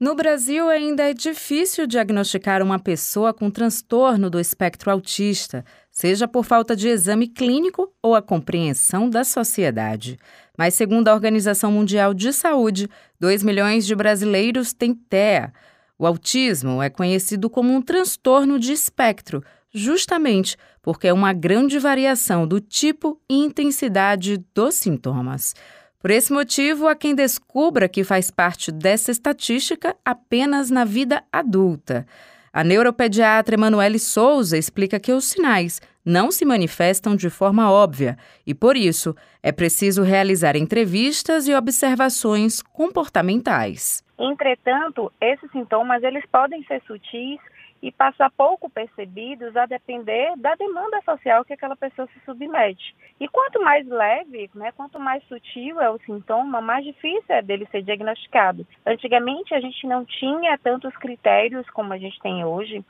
No Brasil, ainda é difícil diagnosticar uma pessoa com transtorno do espectro autista, seja por falta de exame clínico ou a compreensão da sociedade. Mas, segundo a Organização Mundial de Saúde, 2 milhões de brasileiros têm TEA. O autismo é conhecido como um transtorno de espectro, justamente porque é uma grande variação do tipo e intensidade dos sintomas. Por esse motivo, há quem descubra que faz parte dessa estatística apenas na vida adulta. A neuropediatra Emanuele Souza explica que os sinais não se manifestam de forma óbvia e, por isso, é preciso realizar entrevistas e observações comportamentais. Entretanto, esses sintomas eles podem ser sutis e passar pouco percebidos a depender da demanda social que aquela pessoa se submete. E quanto mais leve, né, quanto mais sutil é o sintoma, mais difícil é dele ser diagnosticado. Antigamente a gente não tinha tantos critérios como a gente tem hoje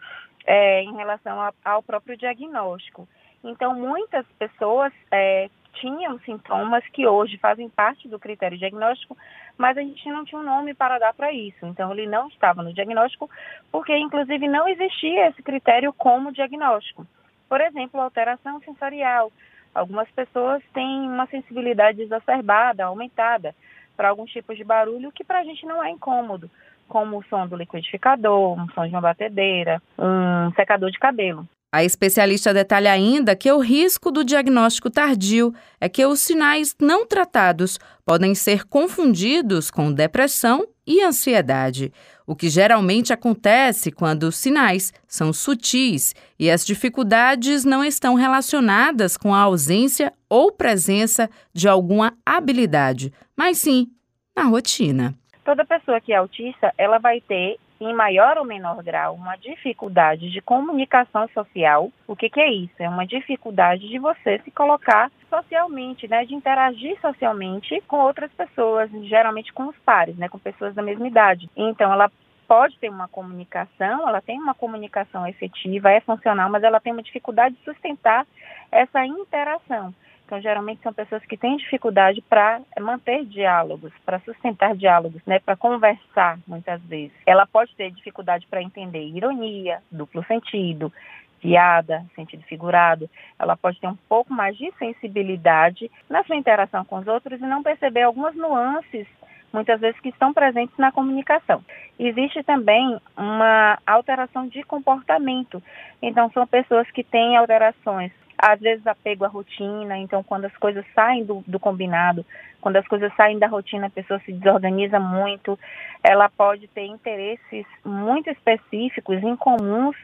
é, em relação a, ao próprio diagnóstico. Então muitas pessoas é, tinham sintomas que hoje fazem parte do critério diagnóstico, mas a gente não tinha um nome para dar para isso. Então, ele não estava no diagnóstico, porque, inclusive, não existia esse critério como diagnóstico. Por exemplo, alteração sensorial. Algumas pessoas têm uma sensibilidade exacerbada, aumentada, para alguns tipos de barulho que para a gente não é incômodo, como o som do liquidificador, um som de uma batedeira, um secador de cabelo. A especialista detalha ainda que o risco do diagnóstico tardio é que os sinais não tratados podem ser confundidos com depressão e ansiedade, o que geralmente acontece quando os sinais são sutis e as dificuldades não estão relacionadas com a ausência ou presença de alguma habilidade, mas sim na rotina. Toda pessoa que é autista, ela vai ter em maior ou menor grau, uma dificuldade de comunicação social. O que, que, é isso? É uma dificuldade de você se colocar socialmente, né, de interagir socialmente com outras pessoas, geralmente com os pares, né, com pessoas da mesma idade. Então, ela pode ter uma comunicação, ela tem uma comunicação efetiva, é funcional, mas ela tem uma dificuldade de sustentar essa interação. Então, geralmente são pessoas que têm dificuldade para manter diálogos, para sustentar diálogos, né, para conversar muitas vezes. Ela pode ter dificuldade para entender ironia, duplo sentido, piada, sentido figurado. Ela pode ter um pouco mais de sensibilidade na sua interação com os outros e não perceber algumas nuances muitas vezes que estão presentes na comunicação. Existe também uma alteração de comportamento. Então, são pessoas que têm alterações às vezes apego à rotina, então quando as coisas saem do, do, combinado, quando as coisas saem da rotina, a pessoa se desorganiza muito, ela pode ter interesses muito específicos, incomuns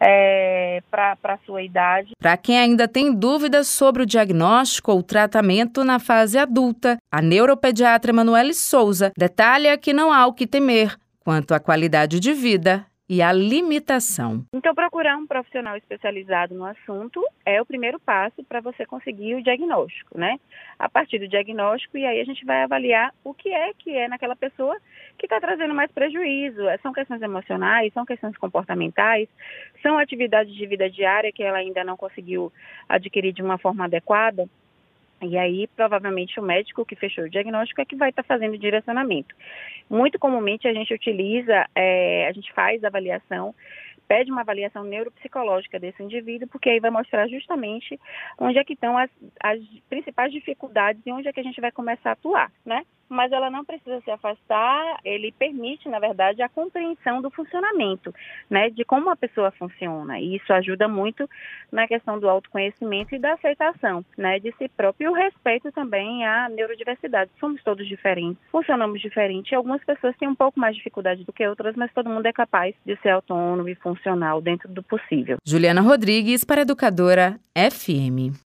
é, para a sua idade. Para quem ainda tem dúvidas sobre o diagnóstico ou tratamento na fase adulta, a neuropediatra Emanuele Souza detalha que não há o que temer quanto à qualidade de vida e a limitação. Então, procurar um profissional especializado no assunto é o primeiro passo para você conseguir o diagnóstico, né? A partir do diagnóstico, e aí a gente vai avaliar o que é que é naquela pessoa que está trazendo mais prejuízo. São questões emocionais, são questões comportamentais, são atividades de vida diária que ela ainda não conseguiu adquirir de uma forma adequada. E aí, provavelmente, o médico que fechou o diagnóstico é que vai estar tá fazendo o direcionamento. Muito comumente a gente utiliza, é, a gente faz avaliação pede uma avaliação neuropsicológica desse indivíduo, porque aí vai mostrar justamente onde é que estão as, as principais dificuldades e onde é que a gente vai começar a atuar, né? Mas ela não precisa se afastar, ele permite, na verdade, a compreensão do funcionamento, né? De como a pessoa funciona. E isso ajuda muito na questão do autoconhecimento e da aceitação, né? De si próprio e o respeito também à neurodiversidade. Somos todos diferentes, funcionamos diferente. Algumas pessoas têm um pouco mais de dificuldade do que outras, mas todo mundo é capaz de ser autônomo e funcional dentro do possível. Juliana Rodrigues para Educadora FM.